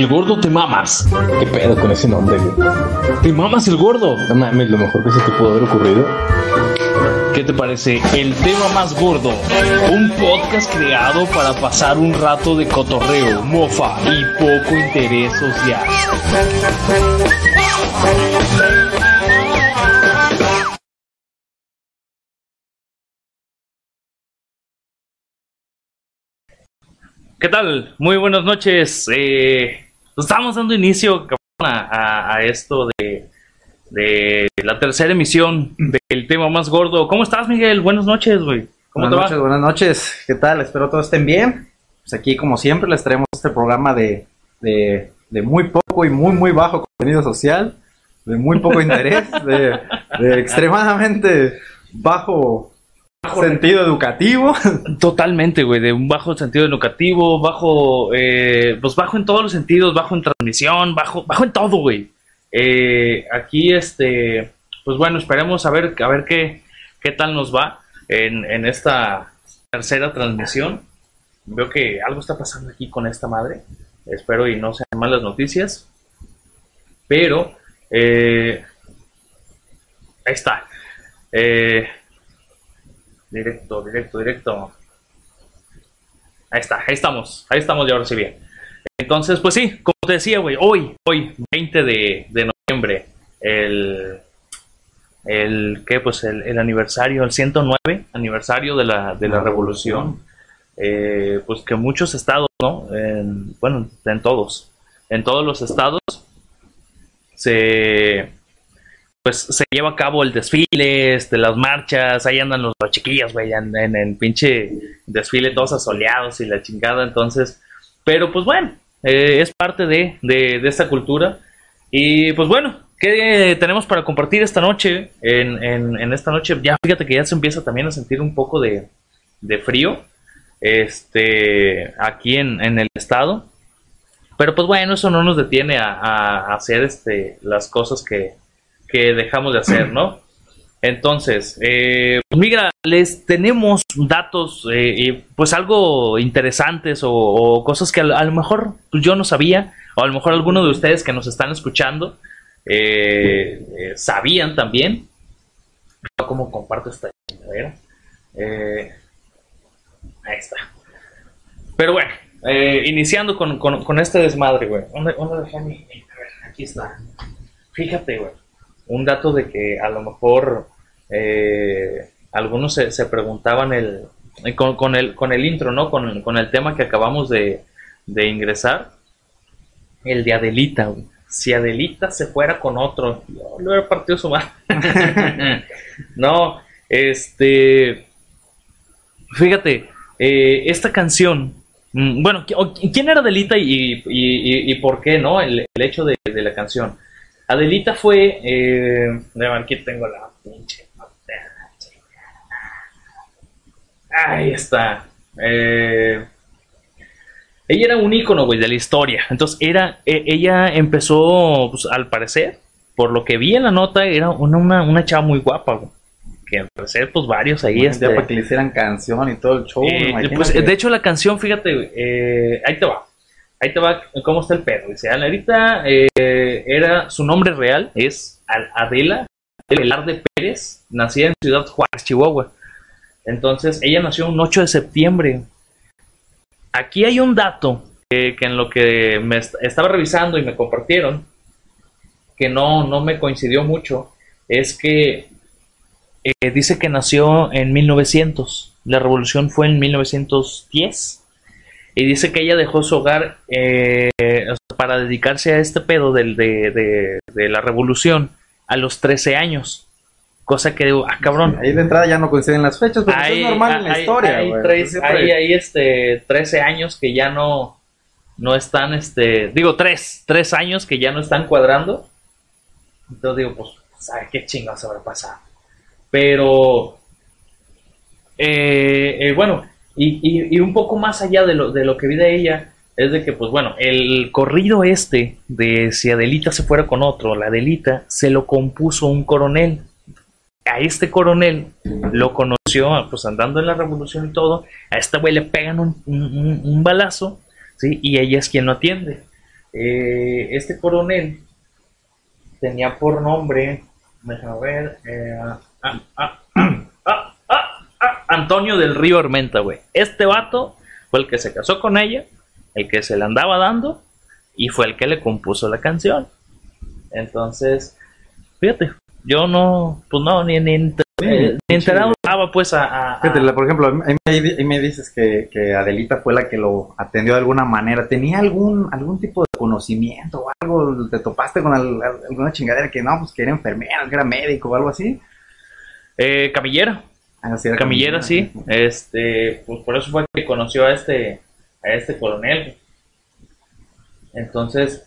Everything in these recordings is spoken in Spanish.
El gordo te mamas. ¿Qué pedo con ese nombre, güey? Te mamas el gordo. No mames, lo mejor que se te pudo haber ocurrido. ¿Qué te parece? El tema más gordo. Un podcast creado para pasar un rato de cotorreo, mofa y poco interés social. ¿Qué tal? Muy buenas noches. Eh, estamos dando inicio a, a- a esto de, de la tercera emisión del tema más gordo. ¿Cómo estás, Miguel? Buenas noches, güey. ¿Cómo buenas te noches, va? buenas noches. ¿Qué tal? Espero todos estén bien. Pues aquí, como siempre, les traemos este programa de, de, de muy poco y muy, muy bajo contenido social, de muy poco interés, de, de extremadamente bajo sentido educativo. Totalmente, güey. De un bajo sentido educativo, bajo, eh, pues bajo en todos los sentidos, bajo en transmisión, bajo, bajo en todo, güey. Eh, aquí, este, pues bueno, esperemos a ver, a ver qué, qué tal nos va en, en esta tercera transmisión. Veo que algo está pasando aquí con esta madre. Espero y no sean malas noticias. Pero, eh, ahí está. Eh, directo, directo, directo. Ahí está, ahí estamos, ahí estamos ya ahora sí bien. Entonces, pues sí, como te decía, güey, hoy, hoy, 20 de, de noviembre, el, el, ¿qué? Pues el, el aniversario, el 109 aniversario de la, de la revolución. Eh, pues que muchos estados, ¿no? En- bueno, en todos, en todos los estados se, pues se lleva a cabo el desfile, este, las marchas, ahí andan los, los chiquillos, güey, en, en el pinche desfile todos asoleados y la chingada, entonces, pero pues bueno, eh, es parte de, de, de esta cultura. Y pues bueno, ¿qué tenemos para compartir esta noche? En, en, en esta noche, ya fíjate que ya se empieza también a sentir un poco de, de frío, este, aquí en, en el estado. Pero pues bueno, eso no nos detiene a, a hacer este, las cosas que, que dejamos de hacer, ¿no? Entonces, eh, pues mira, les tenemos datos, eh, pues algo interesantes o, cosas que a, lo- a mejor yo no sabía, o a lo mejor alguno de ustedes que nos están escuchando eh, eh, sabían también. ¿Cómo comparto esta chingadera? Eh, ahí está. Pero bueno, iniciando con, con, con este desmadre, güey. ¿Dónde, dónde dejé mi- A ver, aquí está. Fíjate, güey. Un dato de que a lo mejor eh, algunos se, se preguntaban el, eh, con, con el con el intro, ¿no? Con, con el tema que acabamos de, de ingresar. El de Adelita. Si Adelita se fuera con otro, yo le hubiera partido su madre. no, este. Fíjate, eh, esta canción. mm, Bueno, ¿qui- o- ¿quién era Adelita y, y- y- y por qué, no? El, el hecho de, de la canción. Adelita fue. Eh, aquí tengo la pinche. Ahí está. Eh, ella era un ícono, güey, de la historia. Entonces, era, e- ella empezó, pues, al parecer, por lo que vi en la nota, era una, una, una chava muy guapa, güey. Que al parecer, pues, varios ahí. Este, para que le hicieran canción y todo el show. eh, pues, de hecho, la canción, fíjate, eh, ahí te va. Ahí te va cómo está el pedo. Dice, Adelita eh, era, su nombre real es Adela Velarde Pérez, nacida en Ciudad Juárez, Chihuahua. Entonces, ella nació un 8 de septiembre. Aquí hay un dato que, en lo que me est- estaba revisando y me compartieron, que no, no me coincidió mucho, es que eh, dice que nació en 1900. La revolución fue en 1910. Y dice que ella dejó su hogar eh, para dedicarse a este pedo del, de, de- de la revolución a los 13 años. Cosa que digo, ah, cabrón. Ahí de entrada ya no coinciden las fechas, pero eso es normal en la hay- historia. hay güey. tres- Siempre- hay- hay, este, 13 años que ya no, no están, este, digo, 3, 3 años que ya no están cuadrando. Entonces digo, pues, ¿sabe qué chingados habrá pasado? Pero, eh, eh, bueno, y, y- un poco más allá de lo, de lo que vi de ella, es de que, pues bueno, el corrido este de si Adelita se fuera con otro, la Adelita, se lo compuso un coronel. A este coronel lo conoció, pues andando en la revolución y todo. A este güey le pegan un, un- un- balazo, ¿sí? Y ella es quien lo atiende. eh, este coronel tenía por nombre, déjame ver, eh, ah, ah, Antonio del Río Armenta, güey. Este vato fue el que se casó con ella, el que se la andaba dando y fue el que le compuso la canción. Entonces, fíjate, yo no, pues no, ni, ni, enter- Sí, eh, ni enterado estaba pues a... Fíjate, por ejemplo, ahí me, ahí me dices que, que Adelita fue la que lo atendió de alguna manera. ¿Tenía algún algún tipo de conocimiento o algo? ¿Te topaste con al- al- alguna chingadera que no, pues que era enfermera, que era médico o algo así? eh, camillera. Ah, sí, sí. Este, pues por eso fue que conoció a este, a este coronel. Entonces,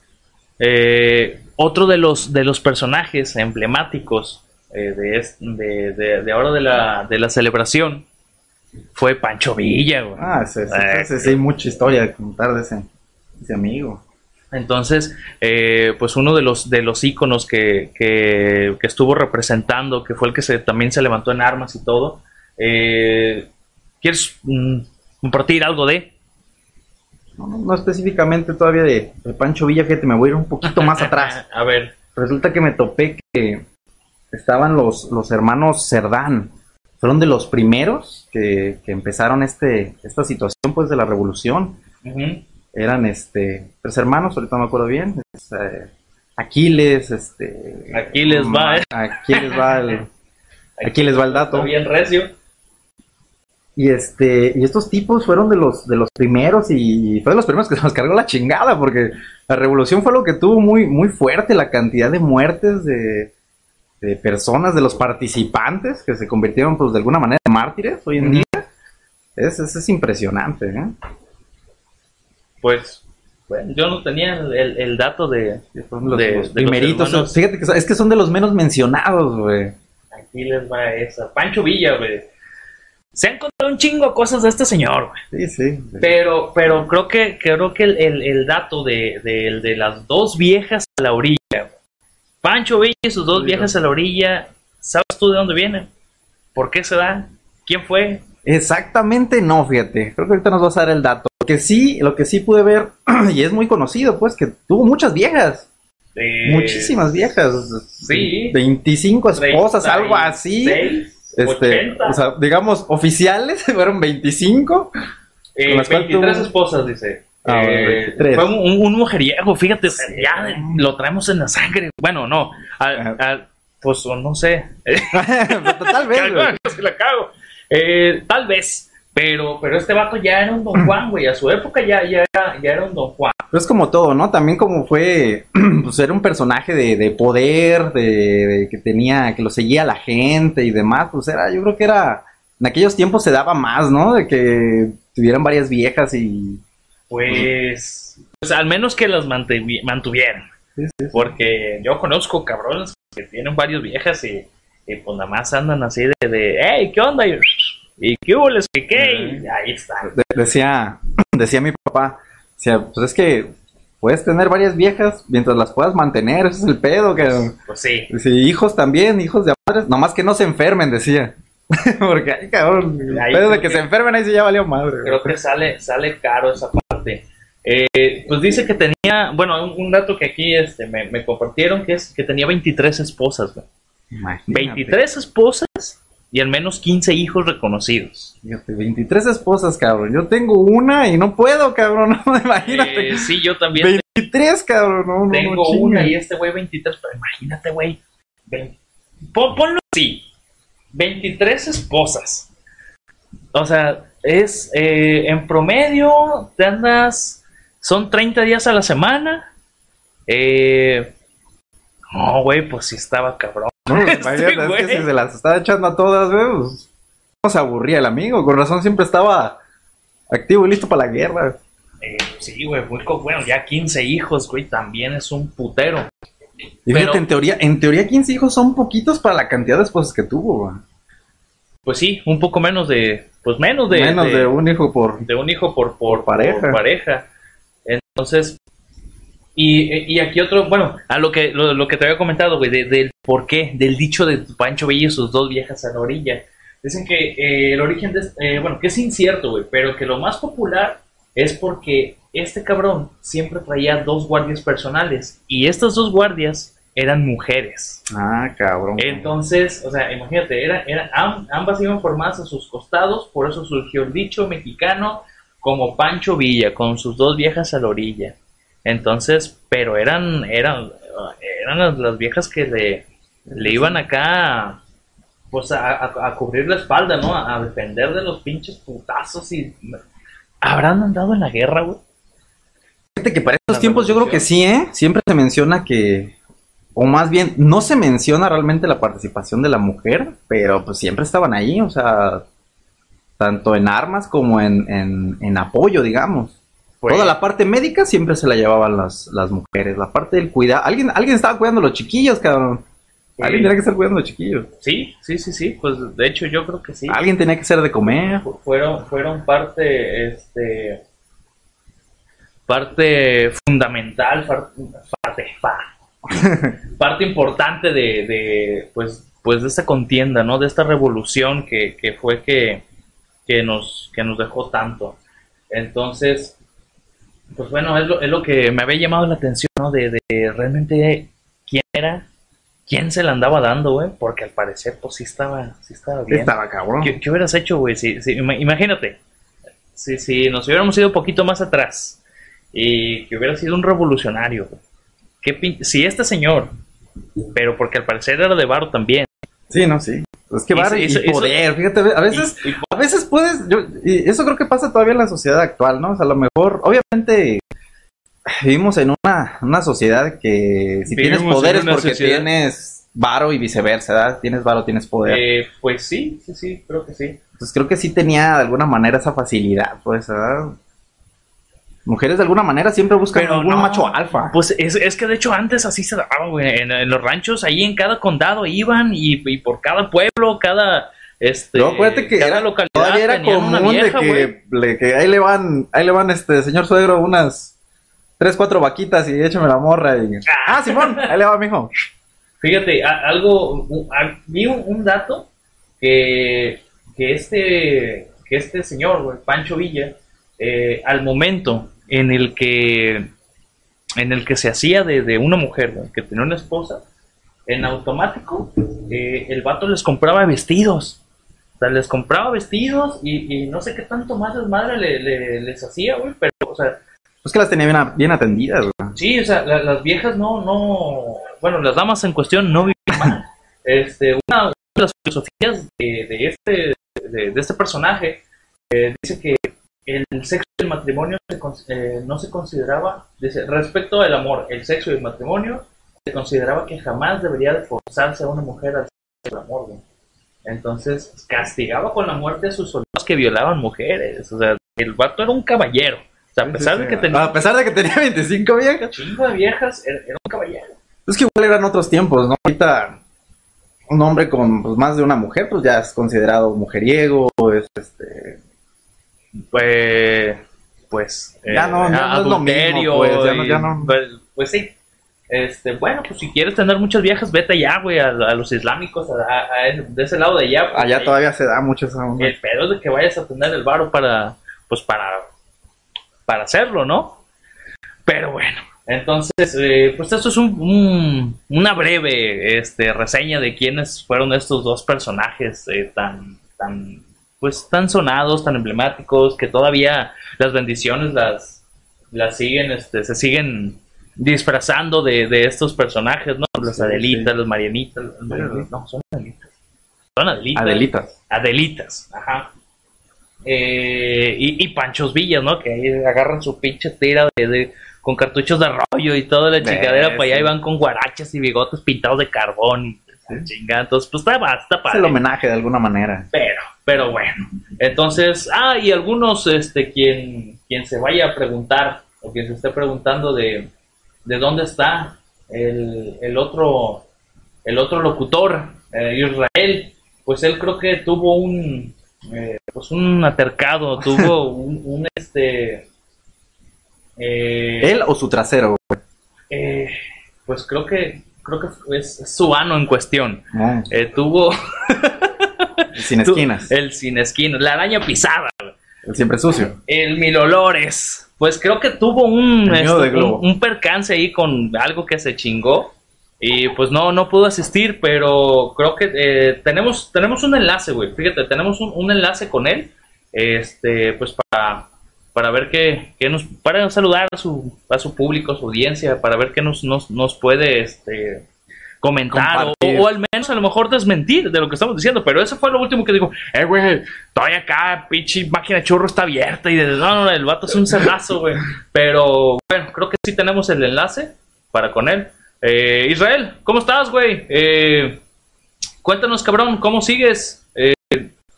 eh, otro de los, de los personajes emblemáticos eh, de, de, de, de ahora de la, de la celebración fue Pancho Villa, güey. Ah, Eh, ese sí hay mucha historia de contar de ese, de ese amigo. Entonces, eh, pues uno de los de los íconos que, que, que estuvo representando, que fue el que se, también se levantó en armas y todo. eh, ¿Quieres mm, compartir algo de? No, específicamente todavía de, de Pancho Villa, fíjate, me voy a ir un poquito más atrás. A ver, Resulta que me topé que estaban los, los hermanos Cerdán. Fueron de los primeros que, que empezaron este, esta situación pues de la revolución. Eran este tres hermanos, ahorita no me acuerdo bien. Es, eh, Aquiles, este. Aquí les va, ¿eh? Aquí les va el, aquí les va el dato. bien recio. Y este, y estos tipos fueron de los, de los primeros y, fue de los primeros que se nos cargó la chingada, porque la revolución fue lo que tuvo muy, muy fuerte, la cantidad de muertes de, de personas, de los participantes, que se convirtieron pues de alguna manera en mártires hoy en día. Es, es, es impresionante, ¿eh? Pues, bueno, yo no tenía el, el- dato de, los, de- los de los primeritos. Fíjate que son- es que son de los menos mencionados, güey. Aquí les va esa. Pancho Villa, güey. Se han contado un chingo de cosas de este señor, güey. Sí, sí. Pero, pero creo que, creo que el, el- el dato de, de- de las dos viejas a la orilla, güey. Pancho Villa y sus dos viejas a la orilla, ¿sabes tú de dónde vienen? ¿Por qué se dan? ¿Quién fue? Exactamente no, fíjate. Creo que ahorita nos vas a dar el dato. Lo que sí, lo que sí pude ver, y es muy conocido, pues, que tuvo muchas viejas. Eh, Muchísimas viejas. sí. 25 esposas, algo así. 36, Este, 80, o sea, digamos, oficiales fueron 25. eh, con las cuales 23 tuvo- esposas, dice. Ah, Eh, 23. fue un, un mujeriego, fíjate, ya lo traemos en la sangre. Bueno, no, al- al- pues no sé, Tal vez, se la cago. Eh, tal vez, pero, pero este vato ya era un Don Juan, güey. A su época ya, ya, era, ya era un Don Juan. Pero es como todo, ¿no? También como fue, pues era un personaje de, de poder, de, de que tenía, que lo seguía la gente y demás, pues era, yo creo que era, en aquellos tiempos se daba más, ¿no? De que tuvieran varias viejas y... Pues, pues al menos que las mantuvi- mantuvieran. Sí, sí, sí. Porque yo conozco cabrones que tienen varias viejas y, y pues nada más andan así de, de hey, ¿qué onda? Y, ¿Y qué hubo? les que qué? Y ahí está. De- decía, decía mi papá, decía, pues es que puedes tener varias viejas mientras las puedas mantener, ese es el pedo, que... Pues sí. Hijos también, hijos de madres, nomás que no se enfermen, decía. Porque, ay, cabrón, Ahí pedo de que que- se enfermen ahí sí ya valió madre. güey. Creo que sale, sale caro esa parte. Eh, pues dice que tenía, bueno, un, un dato que aquí este, me, me compartieron que es que tenía 23 esposas, güey. Imagínate. 23 esposas y al menos 15 hijos reconocidos. Fíjate, 23 esposas, cabrón. Yo tengo una y no puedo, cabrón. No, imagínate. Eh, sí, yo también 23, cabrón. No, tengo no, una y este güey 23, pero imagínate, güey. Ponlo así. 23 esposas. O sea, es eh, en promedio te andas son 30 días a la semana. Eh, no, güey, pues sí estaba cabrón. No, es que si se las estaba echando a todas, güey, pues, no se aburría el amigo. Con razón siempre estaba activo y listo para la guerra. Eh, sí, güey, muy bueno, ya 15 hijos, güey, también es un putero. Y fíjate, Pero- en teoría, en teoría 15 hijos son poquitos para la cantidad de esposas que tuvo, güey. Pues sí, un poco menos de, pues menos de, Menos de, un hijo por... de un hijo por, por, pareja. por pareja. Entonces, y, y aquí otro, bueno, a lo que, lo, lo que te había comentado, güey, de- del por qué, del dicho de Pancho Villa y sus dos viejas a la orilla. Dicen que eh, el origen de, este- eh, bueno, que es incierto, güey, pero que lo más popular es porque este cabrón siempre traía dos guardias personales y estas dos guardias eran mujeres. Ah, cabrón. Entonces, o sea, imagínate, era, era, am- ambas iban formadas a sus costados, por eso surgió el dicho mexicano como Pancho Villa, con sus dos viejas a la orilla. Entonces, pero eran, eran, eran las, las viejas que le, le iban acá, pues a, a- a cubrir la espalda, ¿no? A, a defender de los pinches putazos y... ¿Habrán andado en la guerra, güey? Fíjate que para estos La tiempos yo creo que sí, ¿eh? Siempre se menciona que, o más bien, no se menciona realmente la participación de la mujer, pero pues siempre estaban ahí, o sea, tanto en armas como en, en, en apoyo, digamos. Pues- Toda la parte médica siempre se la llevaban las, las mujeres, la parte del cuidado. Alguien, alguien estaba cuidando a los chiquillos, cabrón. Alguien tenía que estar cuidando a los chiquillos. Sí, sí, sí, sí, pues de hecho yo creo que sí. Alguien tenía que hacer de comer. Fu- fueron fueron parte este parte fundamental parte fa- parte importante de, de pues pues de esta contienda no de esta revolución que, que fue que, que nos que nos dejó tanto entonces pues bueno es lo, es lo que me había llamado la atención no de, de realmente quién era quién se la andaba dando güey porque al parecer pues sí estaba sí estaba bien Estaba cabrón. ¿Qué, qué hubieras hecho, güey? Si, si- ima- imagínate, si, si nos hubiéramos ido un poquito más atrás y que hubiera sido un revolucionario, güey. ¿Qué pin- si este señor, pero porque al parecer era de varo también, Sí, no, sí. Es que va y hizo- poder, fíjate, a veces... y- A veces puedes, yo, y eso creo que pasa todavía en la sociedad actual, ¿no? O sea, a lo mejor, obviamente, vivimos en una, una sociedad que si tienes Vivimos poderes una porque sociedad. tienes varo y viceversa, ¿verdad? Tienes varo, tienes poder. eh, pues sí, sí, sí, creo que sí. Pues creo que sí tenía de alguna manera esa facilidad, pues, ¿verdad? Mujeres de alguna manera siempre buscan Pero algún no. macho alfa. Pues es, es que de hecho antes así se daba, güey. En, en los ranchos, ahí en cada condado iban y, y por cada pueblo, cada. Este, No, acuérdate que cada era, localidad todavía era común vieja, de que, le- que ahí le van, ahí le van, este, señor suegro, unas tres, cuatro vaquitas y échame la morra y... Ah, Simón, ahí le va, mijo. Fíjate, a- algo, un- a- vi un, un dato que, que este, que este señor, güey, Pancho Villa, eh, al momento en el que, en el que se hacía de, de una mujer, que tenía una esposa, en automático, eh, el vato les compraba vestidos. O sea, les compraba vestidos y, y no sé qué tanto más desmadre le, le- les hacía, güey, pero, o sea, Es que las tenía bien, bien atendidas, güey. Sí, o sea, la- las viejas no, no, bueno, las damas en cuestión no viven mal. Este, una de las filosofías de, de este, de, de este personaje eh, dice que el sexo y el matrimonio se eh, no se consideraba, dice, respecto al amor, el sexo y el matrimonio, se consideraba que jamás debería de forzarse a una mujer al sexo del amor. Entonces, castigaba con la muerte a sus soldados que violaban mujeres. O sea, el vato era un caballero. O sea, a pesar de que tenía A pesar de que tenía 25 viejas. chingo de viejas, era, era un caballero. Es que igual eran otros tiempos, ¿no? Ahorita un hombre con pues, más de una mujer, pues ya es considerado mujeriego, es este... Pues, pues, Ya no- ya no es lo mismo, pues, ya no- y- ya no. Pues, pues sí. Este, bueno, pues si quieres tener muchas viejas, vete allá, güey, a, a los islámicos, a, a- de ese lado de allá. Allá todavía se da mucho esa onda. El pedo es de que vayas a tener el varo para, pues para, para hacerlo, ¿no? Pero bueno, entonces, eh, pues esto es un, un- una breve este, reseña de quiénes fueron estos dos personajes eh, tan, tan, pues tan sonados, tan emblemáticos, que todavía las bendiciones las, las siguen, este, se siguen disfrazando de, de estos personajes, ¿no? Las Sí, Adelitas, sí. las Marianitas, las Marianitas, no, son Adelitas. Son Adelitas. Adelitas. Adelitas, ajá. Eh, y, y Panchos Villas, ¿no? Que ahí agarran su pinche tira de, de- con cartuchos de rollo y toda la chingadera para allá sí. y van con guarachas y bigotes pintados de carbón y la chingada. Entonces, pues está, está Es padre. el homenaje de alguna manera. Pero, pero bueno. Entonces, ah, y algunos, este, quien, quien se vaya a preguntar, o quien se esté preguntando de, de dónde está el, el otro, el otro locutor, eh, Israel, pues él creo que tuvo un, eh, pues un atercado, tuvo un, un, este, eh, Él o su trasero, eh, pues creo que, creo que es su ano en cuestión. Eh, tuvo sin esquinas. El sin esquinas, la araña pisada, El siempre sucio. el mil olores. pues creo que tuvo un, este, un, un percance ahí con algo que se chingó. Y pues no, no pudo asistir, pero creo que eh, tenemos, tenemos un enlace, güey. Fíjate, tenemos un, un enlace con él. Este, pues para, para ver qué, qué nos, para saludar a su, a su público, a su audiencia, para ver qué nos, nos, nos puede este, comentar o, al menos a lo mejor desmentir de lo que estamos diciendo. Pero eso fue lo último que dijo, eh, güey, todavía acá, pinche máquina churro está abierta y de, no, no, el vato es un cerdazo, güey. Pero bueno, creo que sí tenemos el enlace para con él. Eh, Israel, ¿cómo estás, güey? Eh, cuéntanos, cabrón, ¿cómo sigues? Eh,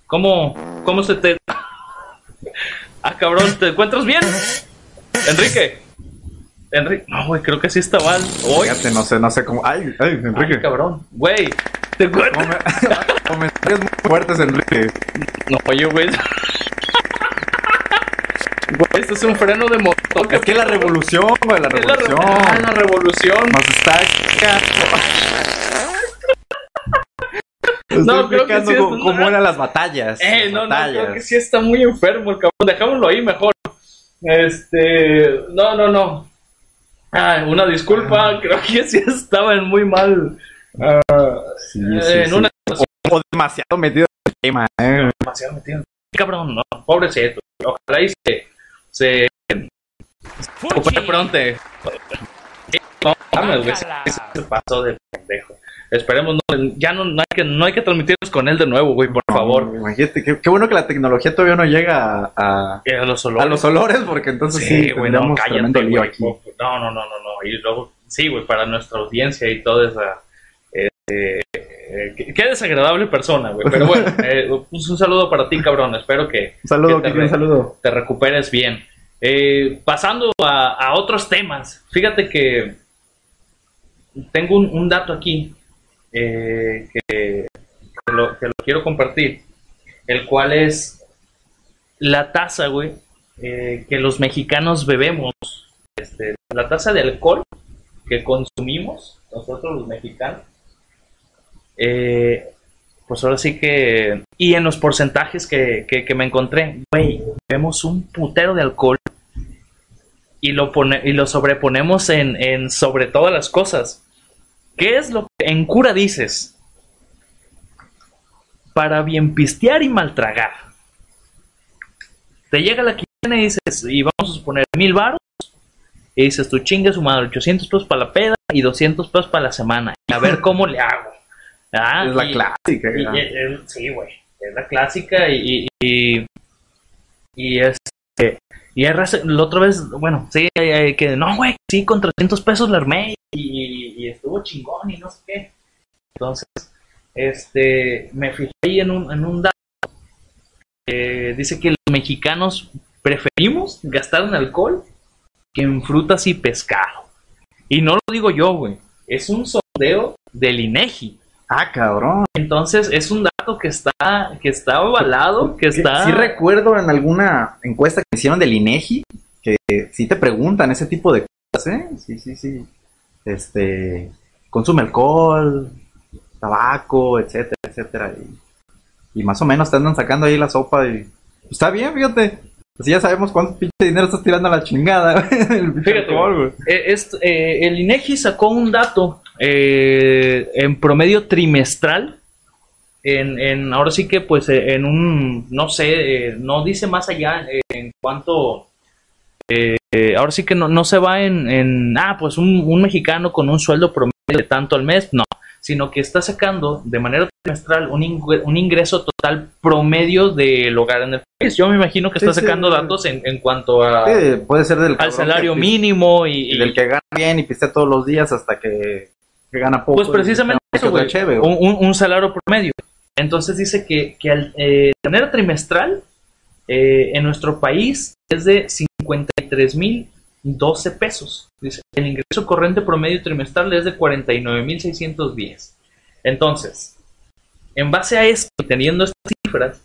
¿cómo, ¿Cómo se te... ah, cabrón, ¿te encuentras bien? Enrique. Enrique, no, güey, creo que sí está mal. Hoy, Fíjate, no sé, no sé cómo. Ay, ay, Enrique. cabrón. Güey, ¿te? Come- Comentarios muy fuertes, Enrique. No, oye, güey. Güey, esto es un freno de motor. Es que la revolución, güey, la Es la re- revolución. Ah, la revolución. Nos está No, no, creo que sí cómo, cómo eran las batallas. Eh, las no, no, batallas. creo que sí está muy enfermo el cabrón. Dejámoslo ahí mejor. Este, no, no, no. Ah, una disculpa, creo que sí estaba en muy mal. ah, Sí, sí, en sí. una O demasiado metido en el tema, eh. demasiado metido. Cabrón, no, pobrecito. Ojalá y se. se. recupere pronto. No mames, güey, se pasó de pendejo. Esperemos, no, ya no, no hay que, no hay que transmitirnos con él de nuevo, güey, por No, favor. Imagínate, qué, qué bueno que la tecnología todavía no llega a, a, a los a olores. los olores, porque entonces sí, Sí, güey, no, cállate, lío güey. aquí. No, no, no, no, no. Y luego, sí, güey, para nuestra audiencia y toda esa. eh, eh, qué, qué desagradable persona, güey. Pero bueno, eh, pues un saludo para ti, cabrón. Espero que Un saludo, que te un saludo. te recuperes bien. Eh, pasando a, a otros temas, fíjate que tengo un, un dato aquí eh, que, lo, que lo quiero compartir, el cual es la tasa, güey, eh, que los mexicanos bebemos, este, la tasa de alcohol que consumimos nosotros los mexicanos. Eh, pues ahora sí que. Y en los porcentajes que, que, que me encontré, güey, vemos un putero de alcohol y lo, pone, y lo sobreponemos en, en sobre todas las cosas. ¿Qué es lo que en cura dices? Para bien pistear y maltragar. Te llega la quincena y dices, y vamos a suponer mil baros, y dices, tú chingas su madre, 800 pesos para la peda y 200 pesos para la semana. Y a ver cómo le hago. Ah, es la y- clásica. y- eh, sí, güey. Es la clásica y. Y, y, y este. Y la otra vez, bueno, sí, hay que no, güey, sí, con 300 pesos la armé y estuvo chingón y no sé qué. Entonces, este, me fijé ahí en un, en un dato. que dice que los mexicanos preferimos gastar en alcohol que en frutas y pescado. Y no lo digo yo, güey. Es un sondeo del INEGI. Ah, cabrón. Entonces es un dato que está, que está avalado, que está. Sí recuerdo en alguna encuesta que hicieron del INEGI que sí te preguntan ese tipo de cosas, ¿eh? Sí, sí, sí. Este, consume alcohol, tabaco, etcétera, etcétera. Y, y más o menos te andan sacando ahí la sopa y está bien, fíjate. Así ya sabemos cuánto pinche dinero estás tirando a la chingada. el Fíjate, alcohol. Eh, eh, el INEGI sacó un dato eh, en promedio trimestral. En, en- ahora sí que, pues, eh, en un, no sé, no dice más allá en cuanto. Eh, eh, ahora sí que no, no se va en, en, ah, pues un, un mexicano con un sueldo promedio de tanto al mes, no, sino que está sacando de manera trimestral un, ingre- un ingreso total promedio del hogar en el país. Yo me imagino que está sí, sacando sí. datos en, en cuanto a, Sí, puede ser del al salario que- mínimo y, y del que gana bien y pistea todos los días hasta que, que gana poco. Pues precisamente eso, güey. un- un salario promedio. Entonces dice que, que al, eh, de manera trimestral eh, en nuestro país es de 53.012 pesos. Dice, el ingreso corriente promedio trimestral es de 49.610. Entonces, en base a esto, teniendo estas cifras,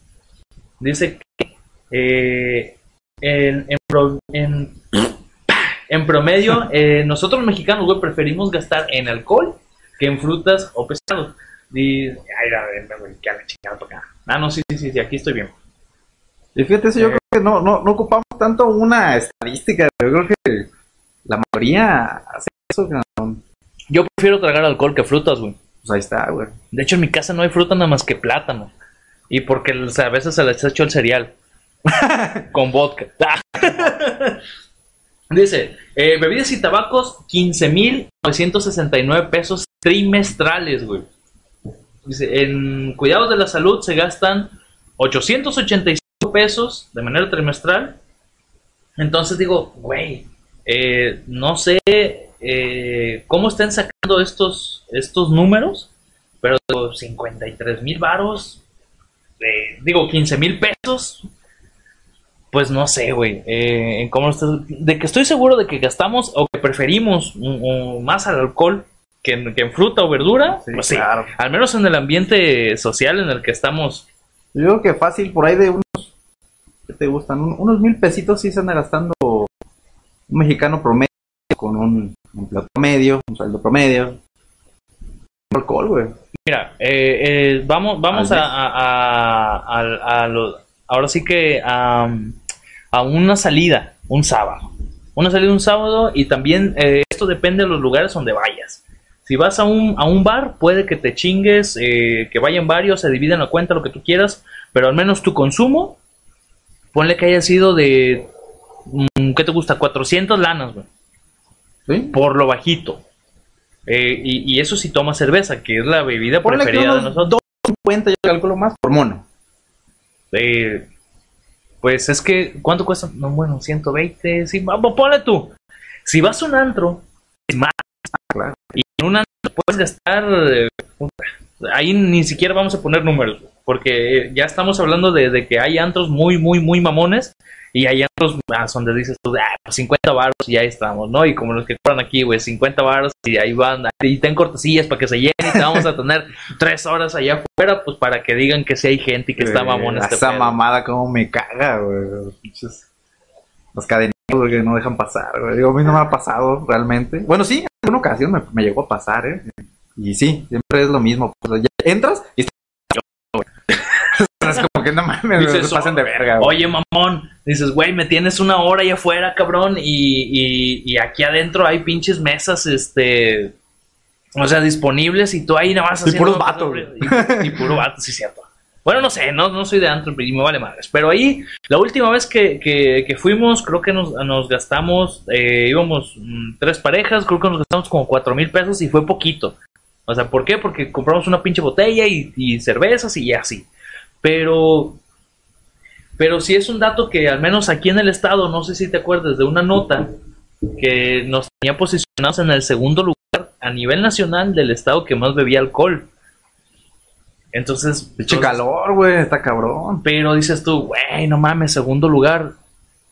dice que eh, en, en pro- en- en promedio, eh, nosotros mexicanos, preferimos gastar en alcohol que en frutas o pescados. Y. Ah, no, sí, sí, sí, aquí estoy bien. Y fíjate, eso yo creo que no, no, no ocupamos tanto una estadística. Yo creo que la mayoría hace eso. cabrón. Yo prefiero tragar alcohol que frutas, güey. Pues ahí está, güey. De hecho, en mi casa no hay fruta nada más que plátano. Y porque o sea, a veces se les hecho el cereal. Con vodka. Dice, eh, bebidas y tabacos, 15.969 pesos trimestrales, güey. Dice, en cuidados de la salud se gastan 885 pesos de manera trimestral. Entonces digo, güey, eh, no sé eh, cómo están sacando estos, estos números, pero 53 mil varos, eh, digo 15 mil pesos, pues no sé, güey, eh, cómo estás- de que estoy seguro de que gastamos o que preferimos más al alcohol que en, que en fruta o verdura, Sí, pues sí, claro. al menos en el ambiente social en el que estamos. Yo creo que fácil, por ahí de unos. ¿Qué te gustan? Un- unos mil pesitos sí se anda gastando un mexicano promedio con un empleo promedio, un sueldo promedio. Alcohol, güey. Mira, eh, eh, vamos, vamos a, a, a- lo- ahora sí que a, a una salida, un sábado. Una salida un sábado y también eh, esto depende de los lugares donde vayas. Si vas a un, a un bar, puede que te chingues, eh, que vayan varios, se dividen la cuenta, lo que tú quieras, pero al menos tu consumo, ponle que haya sido de, mm, ¿qué te gusta? 400 lanas, güey ¿Sí? por lo bajito. Eh, y, y eso si tomas cerveza, que es la bebida Ponle preferida de nosotros. 2.50 yo calculo más por mono. Eh, pues es que, ¿cuánto cuesta? No, bueno, 120, sí, vamos, ponle tú. Si vas a un antro, es más. claro. Y en un antro puedes gastar. eh, ahí ni siquiera vamos a poner números, porque ya estamos hablando de, de que hay antros muy, muy, muy mamones. Y hay antros más donde dices tú, ah, pues 50 baros y ya estamos, ¿no? Y como los que cobran aquí, güey, 50 baros y ahí van, y ten cortesías para que se llene y te vamos a tener tres horas allá afuera, pues para que digan que sí hay gente y que está mamón este Esa pedo. mamada como me caga, güey. Los güey, que no dejan pasar, güey. A mí no me ha pasado realmente. Bueno, sí, en alguna ocasión me, me llegó a pasar, ¿eh? Y sí, siempre es lo mismo. Pues, ya entras y está. No mames, Dices, se de verga, güey. Oye, mamón, dices, güey, me tienes una hora allá afuera, cabrón, y, y, y aquí adentro hay pinches mesas, este, o sea, disponibles y tú ahí nada más Y puros vatos, Y, y puro vato, sí, cierto. Bueno, no sé, no, no soy de antro y me vale madres, pero ahí, la última vez que, que, que fuimos, creo que nos, nos gastamos, eh, íbamos mm, tres parejas, creo que nos gastamos como cuatro mil pesos y fue poquito. O sea, ¿por qué? Porque compramos una pinche botella y, y cervezas y así. Pero pero sí es un dato que al menos aquí en el estado, no sé si te acuerdas de una nota que nos tenía posicionados en el segundo lugar a nivel nacional del estado que más bebía alcohol. Entonces, Pinche calor, güey, está cabrón. pero dices tú, güey, no mames, segundo lugar.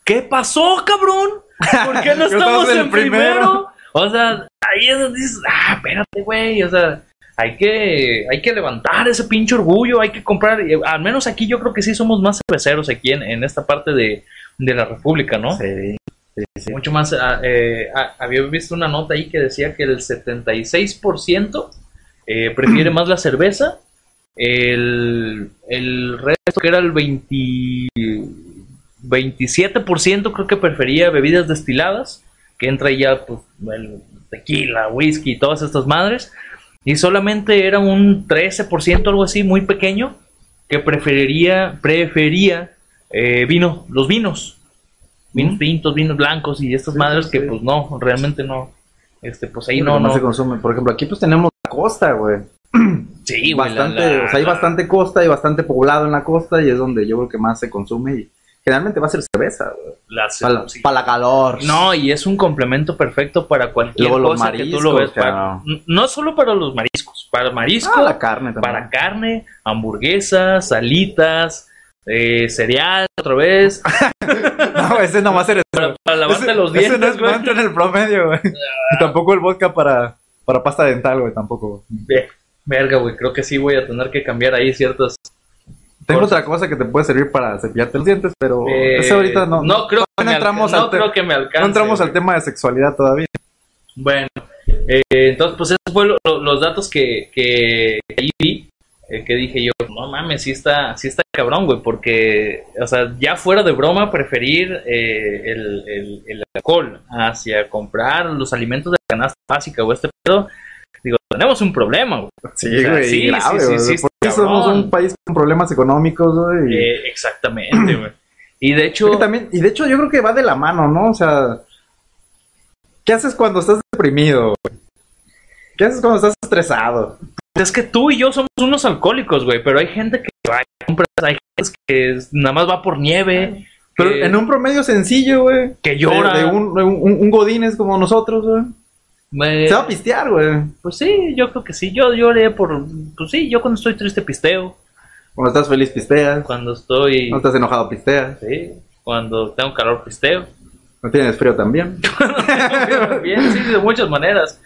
¿Qué pasó, cabrón? ¿Por qué no estamos en primero. primero? O sea, ahí es donde dices, ah, espérate, güey, o sea, hay que, hay que levantar ese pinche orgullo, hay que comprar, eh, al menos aquí yo creo que sí somos más cerveceros aquí en, en esta parte de, de la República, ¿no? Sí, sí, sí. Mucho más, ah, eh, ah, había visto una nota ahí que decía que el 76% eh, prefiere más la cerveza, el, el resto que era el 20, 27% creo que prefería bebidas destiladas, que entra ya pues, el tequila, whisky todas estas madres, y solamente era un 13%, algo así, muy pequeño, que preferiría, prefería eh, vino, los vinos, vinos Mm. tintos, vinos blancos y estas Sí, madres sí, que pues no, realmente no, este, pues ahí no, no, se consume. Por ejemplo, aquí pues tenemos la costa, güey. sí, güey, bastante, la- o sea, hay bastante costa y bastante poblado en la costa y es donde yo creo que más se consume y generalmente va a ser cerveza, Para la, sí. pa' la calor. No, y es un complemento perfecto para cualquier Luego los cosa que tú lo ves. mariscos, para- no solo para los mariscos, para marisco, Ah, la carne también. para carne, hamburguesas, salitas, eh, cereal otra vez, No, ese no va a ser para, para lavarte ese, los ese dientes, no, es- güey. no entra en el promedio, güey. Y tampoco el vodka para, para pasta dental, güey, tampoco. Ve, Verga, güey, creo que sí voy a tener que cambiar ahí ciertas... Tengo otra cosa que te puede servir para cepillarte los dientes, pero eh, ese ahorita no. No creo que, no me, entramos, al, creo que me alcance. no entramos al tema de sexualidad todavía. Bueno, eh, entonces, pues esos fueron lo- lo- los datos que, que ahí vi, eh, que dije yo, no mames, sí está, sí está cabrón, güey, porque, o sea, ya fuera de broma, preferir eh, el, el, el alcohol hacia comprar los alimentos de la canasta básica o este pedo, digo, tenemos un problema, güey. Sí, O sea, güey, sí, grave, sí, sí, sí, somos un país con problemas económicos, güey. Eh, exactamente, güey. Y de hecho, Es también, y de hecho yo creo que va de la mano, ¿no? O sea, ¿qué haces cuando estás deprimido? güey? ¿Qué haces cuando estás estresado? es que tú y yo somos unos alcohólicos, güey, pero hay gente que va y compra, hay gente que es- nada más va por nieve, Pero que, en un promedio sencillo, güey. que llora. De, de un, un, un Godínez como nosotros, güey. Se va a pistear, güey. pues sí, yo creo que sí, yo lloré por, pues sí, yo cuando estoy triste pisteo, Cuando estás feliz, pisteas. cuando estoy, Cuando estás enojado, pisteas. sí, cuando tengo calor pisteo. No tienes frío también. Bien, sí, de muchas maneras.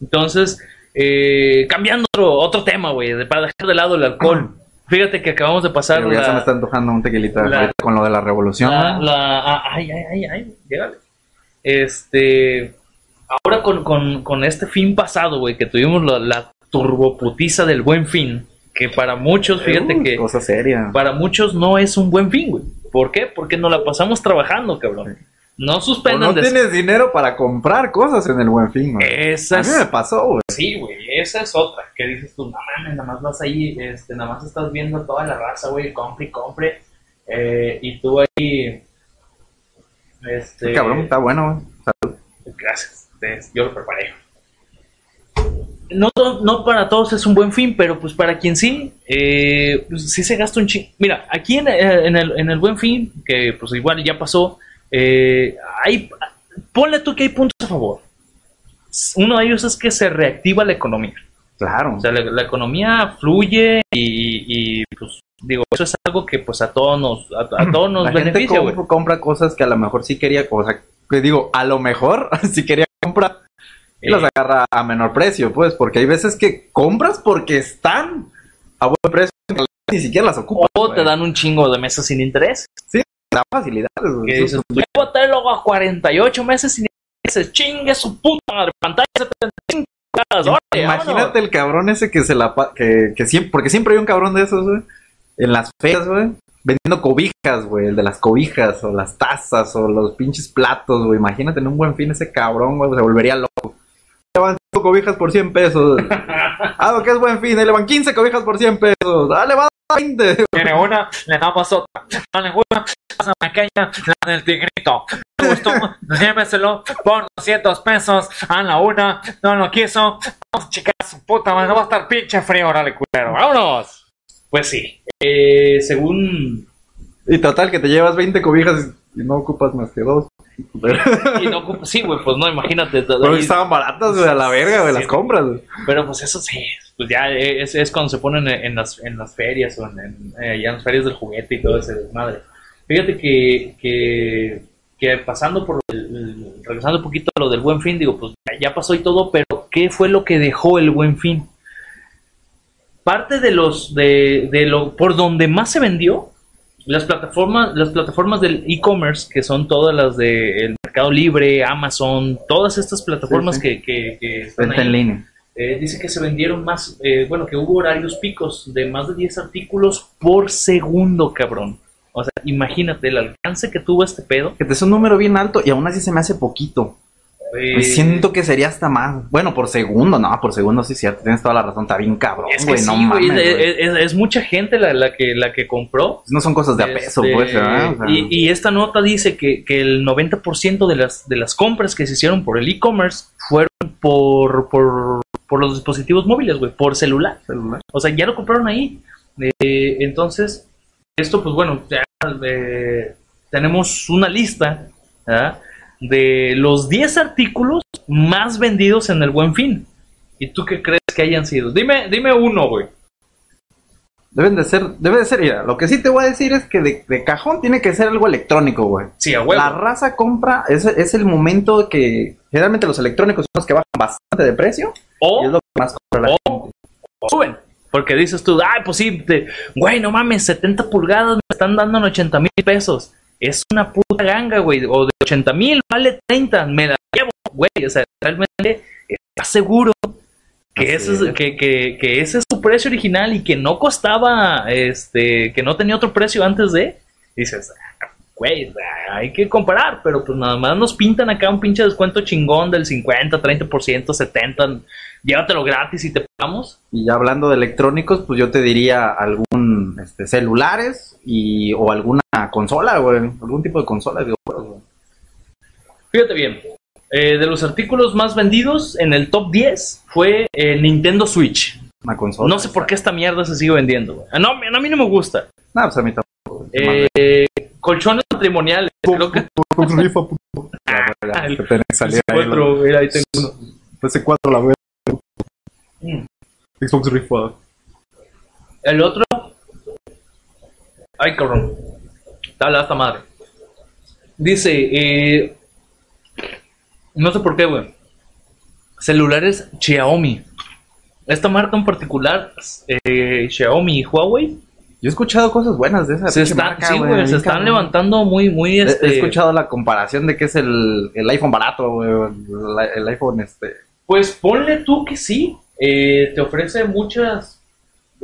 Entonces, eh, cambiando otro, otro tema, güey, de- para dejar de lado el alcohol. Fíjate que acabamos de pasar Pero ya se me la, está antojando un tequilita la- con lo de la revolución. la, la- ah, ay, ay, ay, ay, llégale. Este, ahora con, con, con este fin pasado, güey, que tuvimos la, la turboputiza del buen fin, que para muchos, fíjate Uh, que Cosa seria. para muchos no es un buen fin, güey. ¿Por qué? Porque nos la pasamos trabajando, cabrón. No O suspendan no tienes dinero para comprar cosas en el buen fin, güey. Esa A mí es- me pasó, güey. Sí, güey, esa es otra. Que dices tú, no mames, nada más vas ahí, este, nada más estás viendo toda la raza, güey, compre y compre. eh, y tú ahí. Este. Cabrón, está bueno, güey. Gracias, yo lo preparé. No, no para todos es un buen fin, pero pues para quien sí, eh, pues sí se gasta un ching. Mira, aquí en, eh, en el, en el buen fin, que pues igual ya pasó, eh, hay, ponle tú que hay puntos a favor. Uno de ellos es que se reactiva la economía. Claro. O sea, la, la economía fluye y, y, pues digo, eso es algo que pues a todos nos, a, a todos nos la gente beneficia, güey. compra, compra cosas que a lo mejor sí quería, o sea, que digo, a lo mejor sí quería y las agarra a menor precio, pues, porque hay veces que compras porque están a buen precio, ni siquiera las ocupas. O güey. te dan un chingo de meses sin interés. Da facilidades, güey. Que dices, llévatelo a 48 meses sin intereses. Chingue su puta madre. Pantalla 75 pulgadas. órale, Imagínate vámonos. el cabrón ese que se la que, que siempre, porque siempre hay un cabrón de esos, güey, en las ferias, güey, vendiendo cobijas, güey, el de las cobijas, o las tazas, o los pinches platos, güey. Imagínate en un buen fin ese cabrón, güey, se volvería loco. Le van cinco cobijas por 100 pesos. ah, lo que es buen fin, ahí le van 15 cobijas por 100 pesos. Ah, le va a dar 20. Tiene una, le damos otra. No le gusta, esa pequeña, la del tigrito. Me gustó, lléveselo por 200 pesos a la una. No lo quiso. Vamos, chicas, su puta madre, no va a estar pinche frío, órale, culero. ¡Vámonos! Pues sí. Eh, según. Y total, que te llevas 20 cobijas y no ocupas más que dos. y no ocupa- sí, güey, pues no, imagínate. Pero estaban baratas, güey, a la verga, Sí. las compras. Pero pues eso sí, pues ya es, es cuando se ponen en, las, en las ferias o en, en, eh, ya en las ferias del juguete y todo ese desmadre. Fíjate que, que, que pasando por, el- regresando un poquito a lo del buen fin, digo, pues ya pasó y todo, pero ¿qué fue lo que dejó el buen fin? Parte de los, de, de lo, por donde más se vendió, las plataformas, las plataformas del e-commerce, que son todas las del Mercado Libre, Amazon, todas estas plataformas Sí, que, que, que están Venta ahí. en línea. Eh, dice que se vendieron más, eh, bueno, que hubo horarios picos de más de 10 artículos por segundo, cabrón. O sea, imagínate el alcance que tuvo este pedo. Que te es un número bien alto y aún así se me hace poquito. Me siento que sería hasta más. Bueno, por segundo, no, por segundo sí es cierto. Tienes toda la razón, está bien cabrón, es que güey. sí, no güey, mames, es, güey. es- es mucha gente la, la que, la que compró. No son cosas de a peso, Este, pues, ¿verdad? O sea, y, y esta nota dice que, que el 90% de las, de las compras que se hicieron por el e-commerce fueron por, por, por los dispositivos móviles, güey, por celular. celular. O sea, ya lo compraron ahí. Eh, entonces, esto, pues bueno, ya eh, tenemos una lista ¿verdad? De los 10 artículos más vendidos en el Buen Fin. ¿Y tú qué crees que hayan sido? Dime, dime uno, güey. Deben de ser, debe de ser, mira, lo que sí te voy a decir es que de, de cajón tiene que ser algo electrónico, güey. Sí, a huevo. La raza compra, es, es el momento que generalmente los electrónicos son los que bajan bastante de precio y es O, lo que más compra la o- gente. o suben. Porque dices tú, ay, pues sí, te- güey, no mames, 70 pulgadas me están dando en 80 mil pesos. Es una puta ganga, güey. O de 80 mil vale 30, me la llevo, güey. O sea, realmente estás seguro que ese, es, que, que, que ese es su precio original y que no costaba, este, que no tenía otro precio antes de, dices, "Ah, güey, hay que comparar, pero pues nada más nos pintan acá un pinche descuento chingón del 50, 30%, 70, llévatelo gratis y te pagamos. Y ya hablando de electrónicos, pues yo te diría algún este, celulares y o alguna consola, güey. Algún tipo de consola de videojuegos, güey. Fíjate bien, eh, de los artículos más vendidos en el top 10 fue el Nintendo Switch. Una consola. No sé por qué esta mierda se sigue vendiendo. güey. Ah, No, a mí no me gusta. No, pues a mí tampoco. güey. Eh, colchones matrimoniales, creo que La verga, el- que tenés que salir ahí, cuatro, mira, ahí tengo uno. la- PS4 la verga. Mm. Xbox Rifa. El otro. Ay, cabrón. Dale a esta madre. Dice, eh, no sé por qué, güey. Celulares Xiaomi. Esta marca en particular, eh, Xiaomi y Huawei, Yo he escuchado cosas buenas de esa se están, marca, sí, güey, se están levantando muy, muy, He- este... He escuchado la comparación de que es el, el iPhone barato, güey. El, el iPhone, este. Pues ponle tú que sí, eh, te ofrece muchas,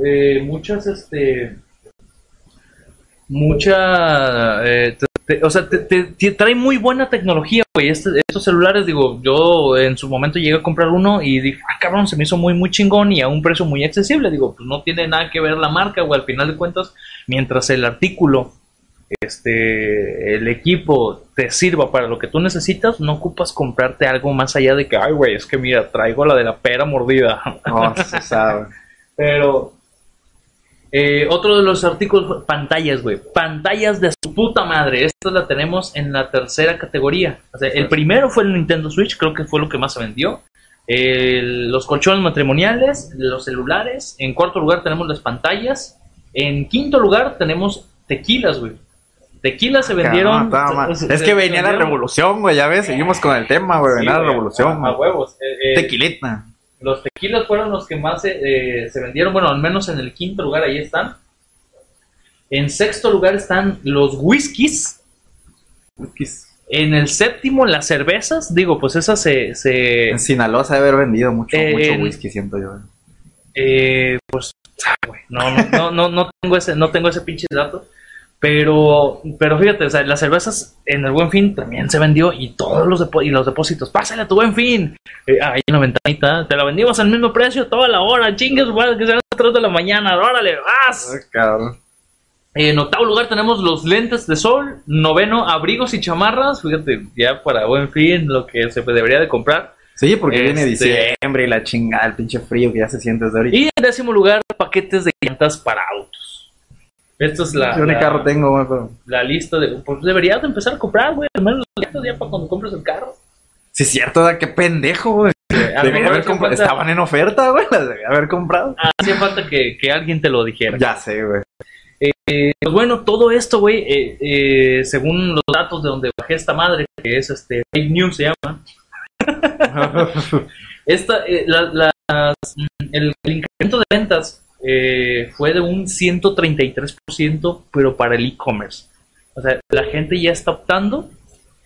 eh, muchas, este, mucha, eh, te- o sea, te, te- te trae muy buena tecnología, güey. Este- estos celulares, digo, yo en su momento llegué a comprar uno y dije, ah, cabrón, se me hizo muy, muy chingón y a un precio muy accesible. Digo, pues no tiene nada que ver la marca, güey. Al final de cuentas, mientras el artículo, este, el equipo te sirva para lo que tú necesitas, no ocupas comprarte algo más allá de que, ay, güey, es que mira, traigo la de la pera mordida. No, se sabe. Pero eh, otro de los artículos, pantallas, güey. Pantallas de su puta madre. Esta la tenemos en la tercera categoría. O sea, el primero fue el Nintendo Switch, creo que fue lo que más se vendió. Los colchones matrimoniales, los celulares. En cuarto lugar tenemos las pantallas. En quinto lugar tenemos tequilas, güey. Tequilas se vendieron. Mal. se- Es se- que venía la vendieron- revolución, güey. Ya ves, seguimos con el tema, güey. Sí, Venía la revolución. A, a huevos. Eh, eh, Tequilita. Los tequilas fueron los que más se, eh, se vendieron, bueno, al menos en el quinto lugar ahí están. En sexto lugar están los whiskies. En el séptimo, las cervezas. Digo, pues esas se... se En Sinaloa se debe haber vendido mucho, Eh, mucho whisky, siento yo. eh, pues, ah, no, no, no, no tengo ese, no tengo ese pinche dato. Pero, pero fíjate, o sea, las cervezas en el Buen Fin también se vendió y todos los, depo- y los depósitos, pásale a tu Buen Fin. Eh, ahí en la ventanita, te la vendimos al mismo precio toda la hora, chingues, güey, que sean las 3 de la mañana, órale, vas. Ay, cabrón. En octavo lugar tenemos los lentes de sol. Noveno, abrigos y chamarras. Fíjate, ya para buen fin, lo que se debería de comprar. Sí, porque viene Este- diciembre y la chingada, el pinche frío que ya se siente desde ahorita. Y en décimo lugar, paquetes de llantas para autos. Esta es la, Yo ni la- carro tengo, güey, pero... la lista de... Pues deberías de empezar a comprar, güey. Al menos las llantas ya para cuando compres el carro. Sí, es cierto, ¿verdad? qué pendejo, güey. Eh, a lo Debí mejor haber comprado- falta- Estaban en oferta, güey. Las debí haber comprado. Hacía falta que, que alguien te lo dijera. Ya sé, güey. Pues bueno, todo esto, güey, eh, eh, según los datos de donde bajé esta madre, que es este fake news se llama, esta, eh, la- el, el incremento de ventas eh, fue de un 133%, pero para el e-commerce. O sea, la gente ya está optando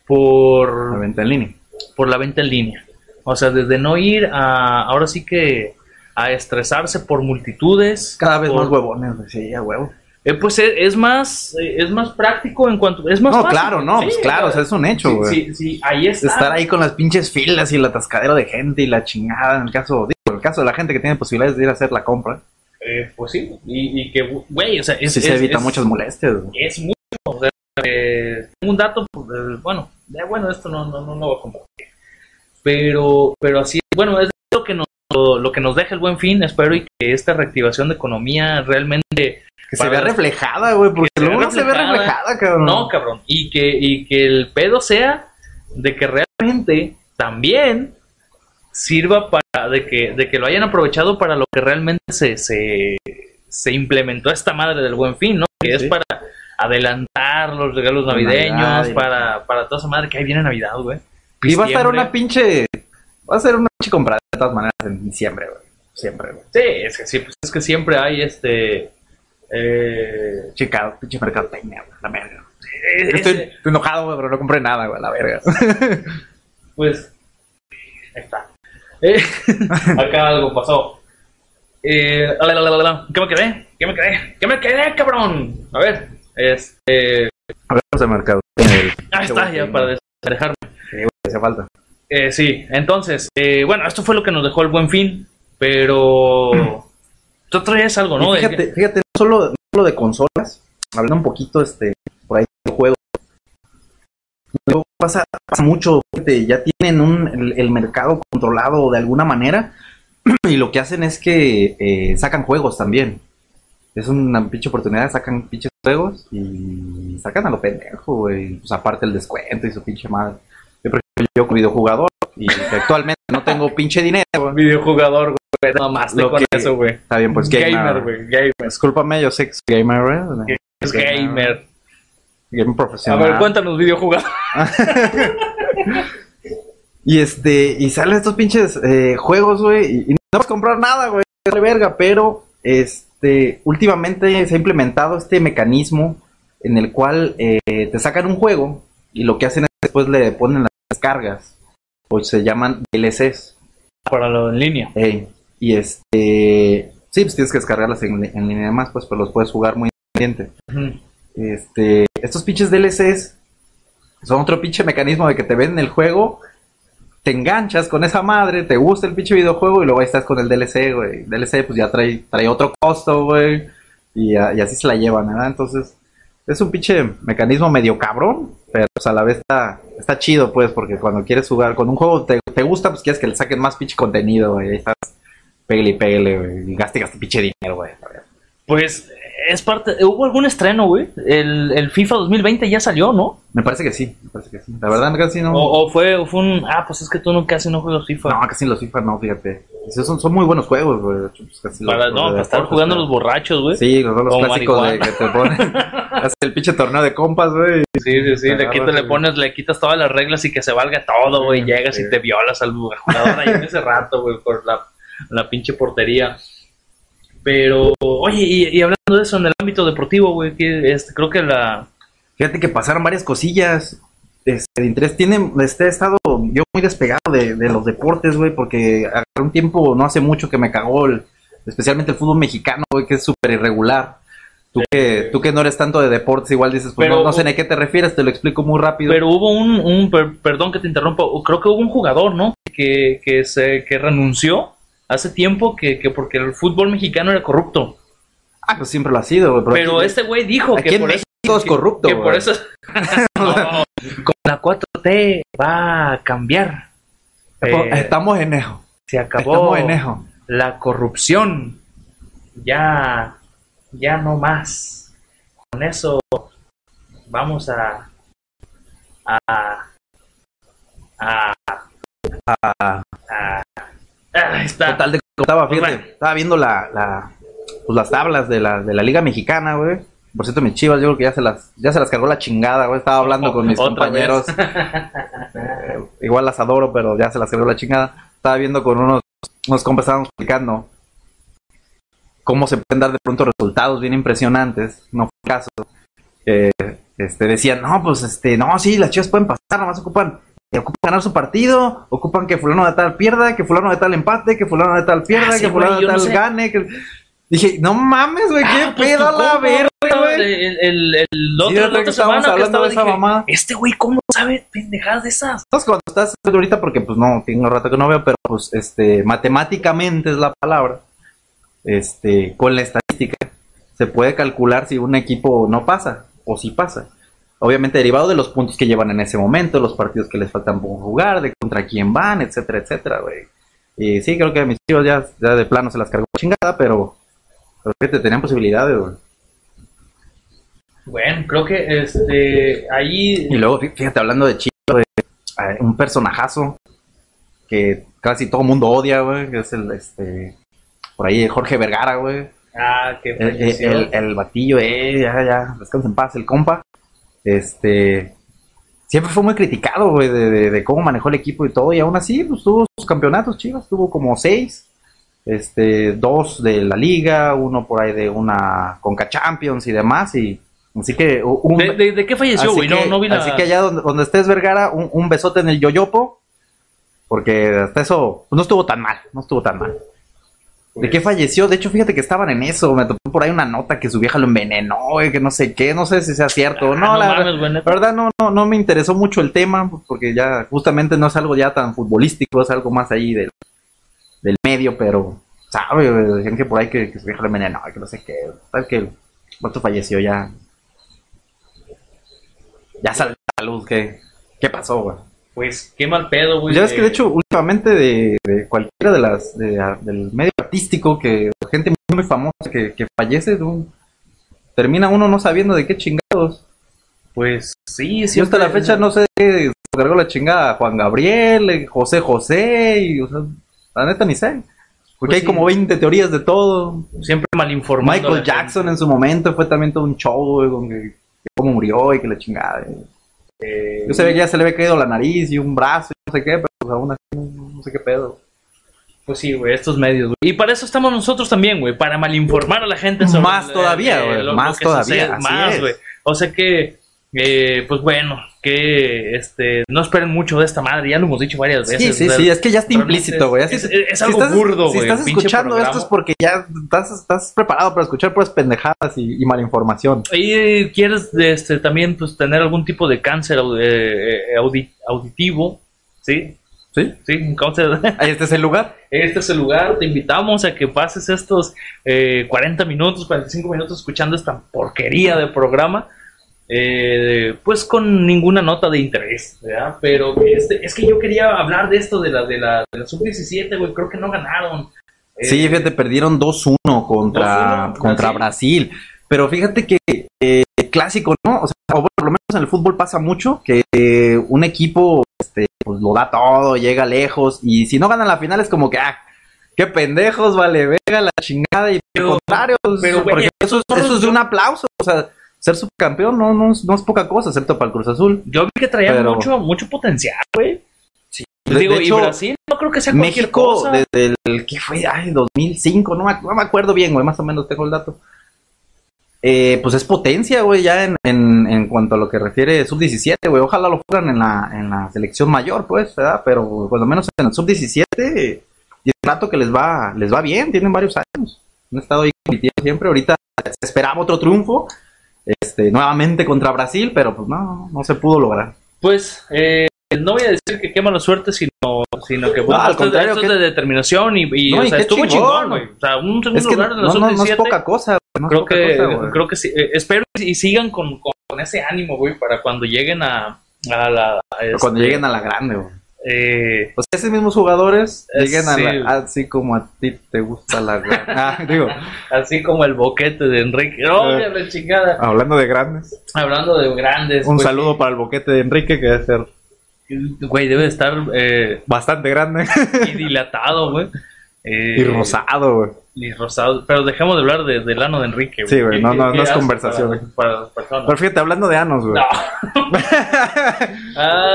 por, La venta en línea. por la venta en línea. O sea, desde no ir a, ahora sí que, a estresarse por multitudes. Cada vez por- más huevones. Sí, a huevo. eh, pues es, es más eh, es más práctico en cuanto es más No, fácil. claro, no, Sí, pues claro, o sea, es un hecho, güey. sí, sí, ahí está. Estar ahí con las pinches filas y el atascadero de gente y la chingada, en el caso, digo, en el caso de la gente que tiene posibilidades de ir a hacer la compra, Eh, pues sí, y, y que, güey, o sea, es, sí se es- evita es- muchas molestias. Es mucho, o sea, eh, un dato, pues, eh, bueno, eh, bueno, esto no, no, no lo voy a compartir. Pero, pero así, bueno, es lo que nos, lo, lo que nos deja el buen fin, espero y que esta reactivación de economía realmente Que se vea reflejada, güey, porque luego no se ve reflejada. reflejada, cabrón. No, cabrón. Y que, y que el pedo sea de que realmente también sirva para de que, de que lo hayan aprovechado para lo que realmente se, se, se implementó esta madre del buen fin, ¿no? Que es para adelantar los regalos navideños, Navidad para, para toda esa madre que ahí viene Navidad, güey. y va a estar una pinche, va a ser una pinche comprada de todas maneras en diciembre, güey. Siempre, güey. Sí, es que sí, pues es que siempre hay este. Eh, Chica, pinche mercadotecnia, güey, la verga. ese- Estoy, estoy enojado, güey, pero no compré nada, güey, la verga. Pues, ahí está. Eh, acá algo pasó. Eh, la, la. ¿Qué me quedé? ¿Qué me quedé? ¿Qué me quedé, cabrón? A ver, este. Hablamos de mercado. Ahí está, ya para despejarme. Hace falta. Eh, sí, entonces, eh, bueno, esto fue lo que nos dejó el buen fin, pero tú traías algo, ¿no? Y fíjate, fíjate, no solo, no solo de consolas, hablando un poquito este, por ahí de juegos. Pasa, pasa mucho, ya tienen un, el, el mercado controlado de alguna manera y lo que hacen es que eh, sacan juegos también. Es una pinche oportunidad, sacan pinches juegos y sacan a lo pendejo, güey. Pues aparte el descuento y su pinche madre. Yo, por ejemplo, yo como videojugador y que actualmente no tengo pinche dinero, güey. videojugador, güey, no más Lo con que- eso, güey. Está bien, pues gamer, gamer. güey, gamer. Discúlpame, yo sé que soy gamer, güey. Es gamer. Gamer A profesional. ver, cuéntanos, videojugador. Y este, y salen estos pinches eh, juegos, güey, y, y no vas a comprar nada, güey, de verga, pero este, últimamente se ha implementado este mecanismo en el cual eh, te sacan un juego y lo que hacen es después le ponen las descargas, o se llaman DLCs. Para lo en línea. Y este, sí, pues tienes que descargarlas en, en línea más, pues, pero los puedes jugar muy independiente. Este, estos pinches DLCs son otro pinche mecanismo de que te venden el juego, te enganchas con esa madre, te gusta el pinche videojuego y luego ahí estás con el DLC, güey. DLC pues ya trae, trae otro costo, güey. Y, así se la llevan, ¿verdad? Entonces, es un pinche mecanismo medio cabrón, pero pues, a la vez está, está chido, pues, porque cuando quieres jugar con un juego te, te gusta, pues quieres que le saquen más pinche contenido, güey. Ahí estás, pégale y pégale, güey. Y gaste, gaste pinche dinero, güey. Pues es parte. ¿Hubo algún estreno, güey? El, el FIFA 2020 ya salió, ¿no? Me parece que sí, me parece que sí. La verdad, casi no. O, o fue, o fue un. Ah, pues es que tú no casi no juegas FIFA. No, casi los FIFA no, fíjate. Son, son muy buenos juegos, güey. de hecho, pues, casi los- para, los no, para estar deportes, jugando pero- los borrachos, güey. Sí, los, los clásicos de que te ponen. Haces el pinche torneo de compas, güey. Sí, sí, sí, Te le, quitas, le pones, le quitas todas las reglas y que se valga todo, güey. Sí, Llegas sí. y te violas al jugador ahí en ese rato, güey, por la, la pinche portería. Pero, oye, y, y hablando de eso en el ámbito deportivo, güey, que este, creo que la. Fíjate que pasaron varias cosillas este, de interés. Tienen, este, he estado yo muy despegado de, de los deportes, güey, porque agarré un tiempo, no hace mucho, que me cagó el- especialmente el fútbol mexicano, güey, que es súper irregular. Tú que, tú que no eres tanto de deportes, igual dices, pues Pero- no, no sé ni a qué te refieres, te lo explico muy rápido. Pero hubo un, un per- perdón que te interrumpa, creo que hubo un jugador, ¿no? Que, que se que renunció hace tiempo que, que porque el fútbol mexicano era corrupto. ah, pues siempre lo ha sido. Pero este güey dijo que en por eso es corrupto, que por eso No, con la 4T va a cambiar. Eh, Estamos en eso. se acabó Estamos en eso. la corrupción. Ya ya no más. Con eso vamos a a a, Ah, a- ah, está. Total de estaba, fíjate, Bueno. estaba viendo la, la pues las tablas de la, de la Liga Mexicana, güey. Por cierto, mis chivas, yo creo que ya se las, ya se las cargó la chingada, güey. Estaba hablando con mis compañeros. Eh, igual las adoro, pero ya se las cargó la chingada. Estaba viendo con unos, unos compas, estábamos explicando cómo se pueden dar de pronto resultados bien impresionantes. No fue el caso. Eh, este, decían, no, pues este, no, sí, las chivas pueden pasar, nomás ocupan, ocupan ganar su partido, ocupan que fulano de tal pierda, que fulano de tal empate, que fulano de tal pierda, Ah, sí, que fulano güey, de no tal sé. gane. Que... Dije, no mames, güey, qué Ah, pues, pedo a la verga, güey. El, el, el otro, que estábamos que hablando estaba de esa dije, mamada. este güey, ¿cómo sabe pendejadas de esas? Entonces, cuando estás ahorita, porque pues no, tengo rato que no veo, pero pues este, matemáticamente es la palabra, este, con la estadística, se puede calcular si un equipo no pasa o si pasa. Obviamente derivado de los puntos que llevan en ese momento, los partidos que les faltan por jugar, de contra quién van, etcétera, etcétera, güey. Y sí, creo que a mis chicos ya, ya de plano se las cargó chingada, pero, pero fíjate, tenían posibilidades, güey. Bueno, creo que este ahí Y luego, fí- fíjate, hablando de Chivas, güey, un personajazo que casi todo el mundo odia, güey, que es el, este, por ahí Jorge Vergara, güey. ah que El, el- el batillo, eh, ya, ya, descansa en paz, el compa. Este, siempre fue muy criticado, güey, de, de- de cómo manejó el equipo y todo, y aún así, pues tuvo sus campeonatos, Chivas, tuvo como seis. Este, dos de la liga, uno por ahí de una Conca Champions y demás, y así que un, ¿De, de, de qué falleció, güey? No, que- no vi la... Así que allá donde, donde estés, Vergara, un, un besote en el yoyopo. Porque hasta eso pues, no estuvo tan mal, no estuvo tan mal. ¿De qué falleció? De hecho, fíjate que estaban en eso. Me topé por ahí una nota que su vieja lo envenenó, que no sé qué. No sé si sea cierto o no. Ah, la, mames, neta. verdad, no, no, no me interesó mucho el tema, pues, porque ya justamente no es algo ya tan futbolístico, es algo más ahí del, del medio, pero, ¿sabe? Decían que por ahí que, que su vieja lo envenenó, que no sé qué. Tal que el vato falleció ya. Ya sale a la luz, ¿qué, qué pasó, güey? Pues qué mal pedo, güey. Ya ves que de hecho últimamente de, de cualquiera de las de- del medio artístico que gente muy, muy famosa que, que fallece de un- termina uno no sabiendo de qué chingados. Pues sí, sí. hasta la fecha no sé se cargó la chingada a Juan Gabriel, eh, José José y o sea, la neta ni sé. Porque Pues hay sí. como 20 teorías de todo. Siempre mal informado. Michael Jackson en su momento fue también todo un show, güey, con que, que cómo murió y que la chingada. Eh. Yo sabía que ya se le había caído la nariz y un brazo y no sé qué, pero pues, aún así no, no sé qué pedo. Pues sí, güey, estos medios, güey. Y para eso estamos nosotros también, güey, para malinformar a la gente sobre Más todavía, güey, lo más que todavía, sucede, más, güey. O sea que, eh, pues bueno, que este, no esperen mucho de esta madre, ya lo hemos dicho varias veces. Sí, sí, o sea, sí, es que ya está implícito, güey. Es, es- es- es si algo estás- burdo, Si güey. estás pinche escuchando programa. esto es porque ya estás, estás preparado para escuchar puras pendejadas y, y malinformación. Y quieres este, también pues, tener algún tipo de cáncer eh, eh, audi- auditivo, ¿sí? ¿Sí? Sí. Ahí este es el lugar. Este es el lugar, te invitamos a que pases estos eh, 40 minutos, 45 minutos escuchando esta porquería de programa, eh, pues con ninguna nota de interés, ¿verdad? Pero este, es que yo quería hablar de esto, de la, de la, de la sub-17, güey, creo que no ganaron. Eh, Sí, fíjate, perdieron 2-1 contra, 2-1, contra Brasil. Pero fíjate que eh, clásico, ¿no? O sea, o bueno, por lo menos en el fútbol pasa mucho que eh, un equipo este, pues, lo da todo, llega lejos y si no ganan la final es como que, ah, qué pendejos, vale, venga la chingada y Pero- contrario, pero, porque eso, eso es de un aplauso, o sea, ser subcampeón no, no, es- no es poca cosa, excepto para el Cruz Azul. Yo vi que traía Pero- mucho, mucho potencial, güey. Sí. Digo, de hecho, y Brasil no creo que sea cualquier México, cosa. desde el que fue, ay, 2005, no me, no me acuerdo bien, güey, más o menos tengo el dato. Eh, pues es potencia, güey, ya en, en, en cuanto a lo que refiere sub-17, güey. Ojalá lo fueran en la, en la selección mayor, pues, ¿verdad? Pero por lo menos en el sub-17, y el rato que les va, les va bien, tienen varios años. Han estado ahí compitiendo siempre. Ahorita se esperaba otro triunfo, este, nuevamente contra Brasil, pero pues no, no se pudo lograr. Pues eh, no voy a decir que qué mala suerte, sino, sino que bueno, al esto, es- contrario, que- de determinación y, y, No, o y sea, qué estuvo chingón, güey. O sea, un segundo Es que lugar en la no, no, no es sub-17, poca cosa, no es creo poca que, cosa, creo que sí. Eh, espero y sigan con, con, ese ánimo, güey, para cuando lleguen a, a la... Cuando este, lleguen a la grande, güey. Eh, O sea, esos mismos jugadores Eh, lleguen a sí. la, así como a ti te gusta la Ah, digo, así como el boquete de Enrique. ¡Oh, Eh. la chingada! hablando de grandes. Hablando de grandes. Un pues, saludo para el boquete de Enrique, que debe ser Güey, debe estar eh, bastante grande y dilatado, güey. Y rosado, güey. Y rosado. Pero dejemos de hablar de- del ano de Enrique. Sí, güey, ¿Qué- no, no, no es conversación, Para, güey. para las personas. Pero fíjate, hablando de anos, güey. No. Ah,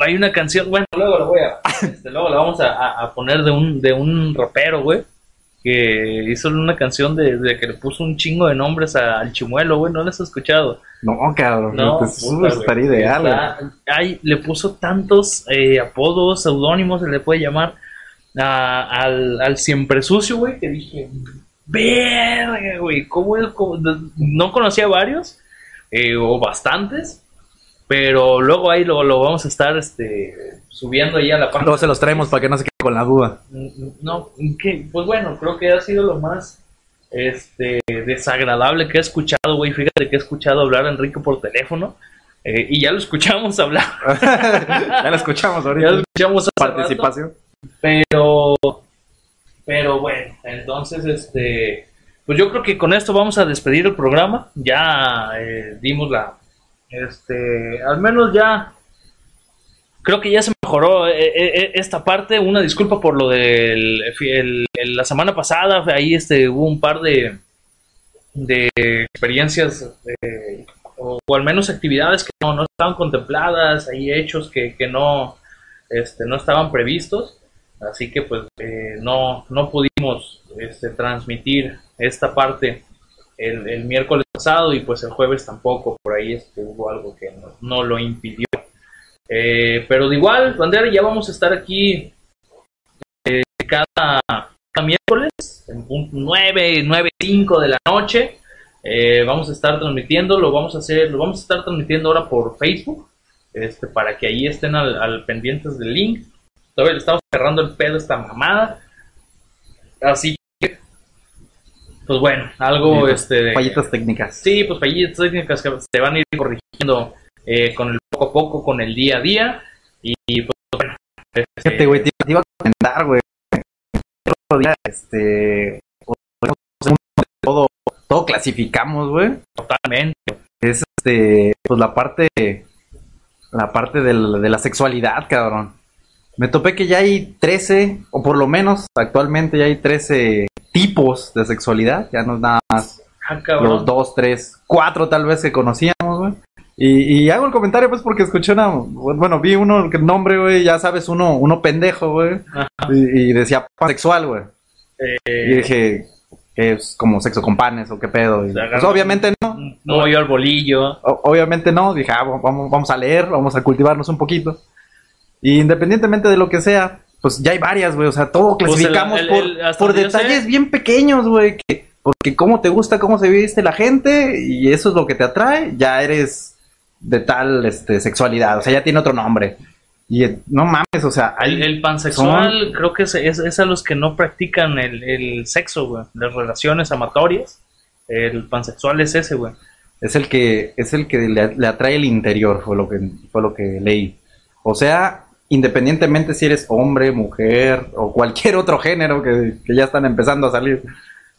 hay una canción, bueno, luego la voy a, este, luego la vamos a, a- poner de un, de un rapero, güey, que hizo una canción de, de que le puso un chingo de nombres a- al chimuelo, güey, no les has escuchado. No, cabrón. No, pues, puta, güey. estaría ideal, güey. Ay, le puso tantos eh, apodos, seudónimos, se le puede llamar a- al, al siempre sucio, güey, que dije, verga, güey, ¿cómo es? ¿Cómo? No conocía varios, eh, o bastantes, pero luego ahí lo, lo vamos a estar este, subiendo ahí a la página. Luego se los traemos para que no se quede con la duda. No, que, pues bueno, creo que ha sido lo más este desagradable que he escuchado, güey. Fíjate que he escuchado hablar a Enrique por teléfono. eh, y ya lo escuchamos hablar. ya lo escuchamos Ya ahorita. lo escuchamos hace rato, Participación. Pero, pero bueno, entonces este, pues yo creo que con esto vamos a despedir el programa. Ya eh, dimos la, este, al menos ya, creo que ya se mejoró eh, eh, esta parte. Una disculpa por lo del el- la semana pasada. Ahí este hubo un par de de experiencias eh, o, o al menos actividades que no, no estaban contempladas, hay hechos que, que no, este, no estaban previstos, así que pues eh, no, no pudimos este, transmitir esta parte el, el miércoles pasado y pues el jueves tampoco, por ahí este, hubo algo que no, no lo impidió. Eh, pero de igual, bandera, ya vamos a estar aquí eh, cada, cada miércoles, en punto 9, 9, 5 de la noche. Eh, vamos a estar transmitiendo, lo vamos a hacer, lo vamos a estar transmitiendo ahora por Facebook, este, para que ahí estén al, al pendientes del link. Todavía le estamos cerrando el pedo a esta mamada. Así que, pues bueno, algo pues, este Fallitas técnicas. Sí, pues fallitas técnicas que se van a ir corrigiendo eh, con el poco a poco, con el día a día. Y, y, pues bueno. este, Fíjate, güey, te, te iba a comentar, güey. El otro día, este. Todo, todo clasificamos, güey. Totalmente. Es este. Pues la parte. La parte del- de la sexualidad, cabrón. Me topé que ya hay 13, o por lo menos actualmente ya hay 13 tipos de sexualidad. Ya no es nada más Ah, los dos, tres, cuatro tal vez que conocíamos, güey. Y, y hago el comentario pues porque escuché una, bueno, vi uno, el nombre, güey, ya sabes, uno, uno pendejo, güey. Y, y decía pansexual, güey. Y Eh, dije, que es como sexo con panes o qué pedo. Y, pues, obviamente no, no yo al bolillo. o- obviamente no. Dije, ah, vamos, vamos a leer, vamos a cultivarnos un poquito. Y independientemente de lo que sea, pues ya hay varias, güey. O sea, todo Pues, clasificamos el- por, el- por detalles sé- bien pequeños, güey. que- Porque cómo te gusta, cómo se viste la gente y eso es lo que te atrae, ya eres de tal este, sexualidad. O sea, ya tiene otro nombre. Y eh, no mames, o sea, hay, El, pansexual creo que es, es, es a los que no practican el, el sexo, güey. Las relaciones amatorias. El pansexual es ese, güey. es el que es el que le, le atrae el interior, fue lo que fue lo que leí. O sea, independientemente si eres hombre, mujer o cualquier otro género que, que ya están empezando a salir,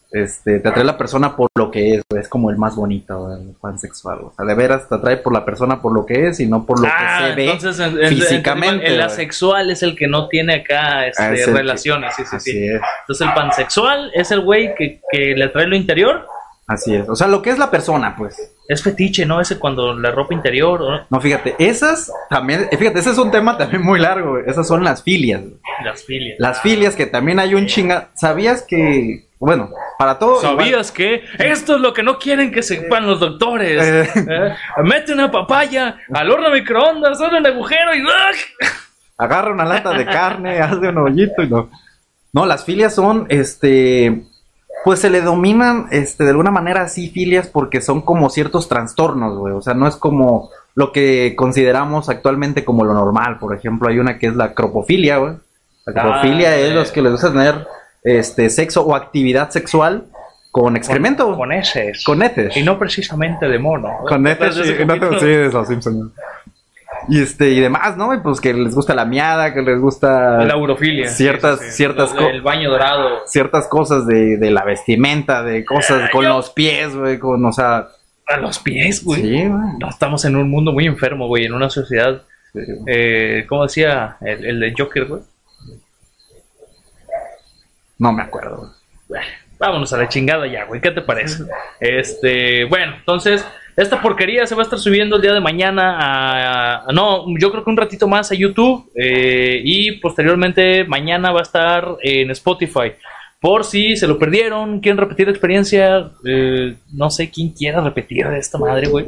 este, te atrae la persona por lo que es, es como el más bonito, el pansexual. O sea, de veras te atrae por la persona por lo que es y no por lo ah, que se ve. entonces en- en- físicamente, El, asexual es el que no tiene acá este, Ah, es el que- relaciones. sí, sí, Así sí. es, Entonces el pansexual es el güey que, que le atrae lo interior. así es. O sea, lo que es la persona, pues. Es fetiche, ¿no? Ese cuando la ropa interior, ¿no? No, fíjate, esas también, fíjate, ese es un tema también muy largo. Esas son las filias, las filias. Las filias que también hay un chinga. ¿Sabías que, bueno, para todo. ¿Sabías que esto es lo que no quieren que sepan los doctores? Eh. ¿Eh? Mete una papaya al horno de microondas, abre un agujero y agarra una lata de carne, hazle un hoyito y no. No, las filias son, este, pues se le dominan, este, de alguna manera así filias porque son como ciertos trastornos, güey. O sea, no es como lo que consideramos actualmente como lo normal. Por ejemplo, hay una que es la cropofilia, güey. La cropofilia Ah, es eh. los que les gusta tener, este, sexo o actividad sexual con excremento, Con heces. con heces. Y no precisamente de mono. Con heces, no, los Simpsons. Y este, y demás, ¿no? Y pues que les gusta la miada, que les gusta La urofilia. Ciertas- ciertas Los del co- baño dorado. ciertas cosas de, de la vestimenta, de cosas con los pies, güey, con, o sea, A los pies, güey. sí. No, estamos en un mundo muy enfermo, güey. En una sociedad. Sí. Eh, ¿Cómo decía el, el de Joker, güey? No me acuerdo. Bueno, Vámonos a la chingada ya, güey. ¿Qué te parece? Este, bueno, entonces, esta porquería se va a estar subiendo el día de mañana a. a- no, yo creo que un ratito más a YouTube. eh, y posteriormente, mañana va a estar en Spotify. Por si se lo perdieron, quieren repetir la experiencia. eh, no sé quién quiera repetir de esta madre, güey.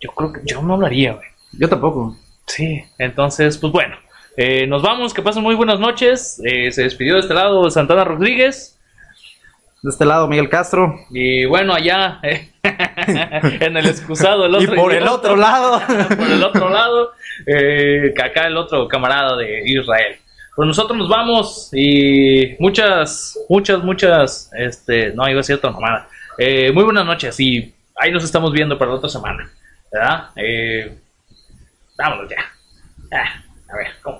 Yo creo que yo no lo haría, güey. Yo tampoco. Sí, entonces, pues bueno. eh, nos vamos, que pasen muy buenas noches. Eh, se despidió de este lado Santana Rodríguez. De este lado, Miguel Castro. Y bueno, allá eh, en el excusado, el Y otro por el otro lado. por el otro lado, eh, acá el otro camarada de Israel. Pues nosotros nos vamos y muchas, muchas, muchas, este, no, iba a ser otra mamada. Eh, muy buenas noches y ahí nos estamos viendo para la otra semana, ¿verdad? Eh, vámonos ya. Ah, a ver, ¿cómo?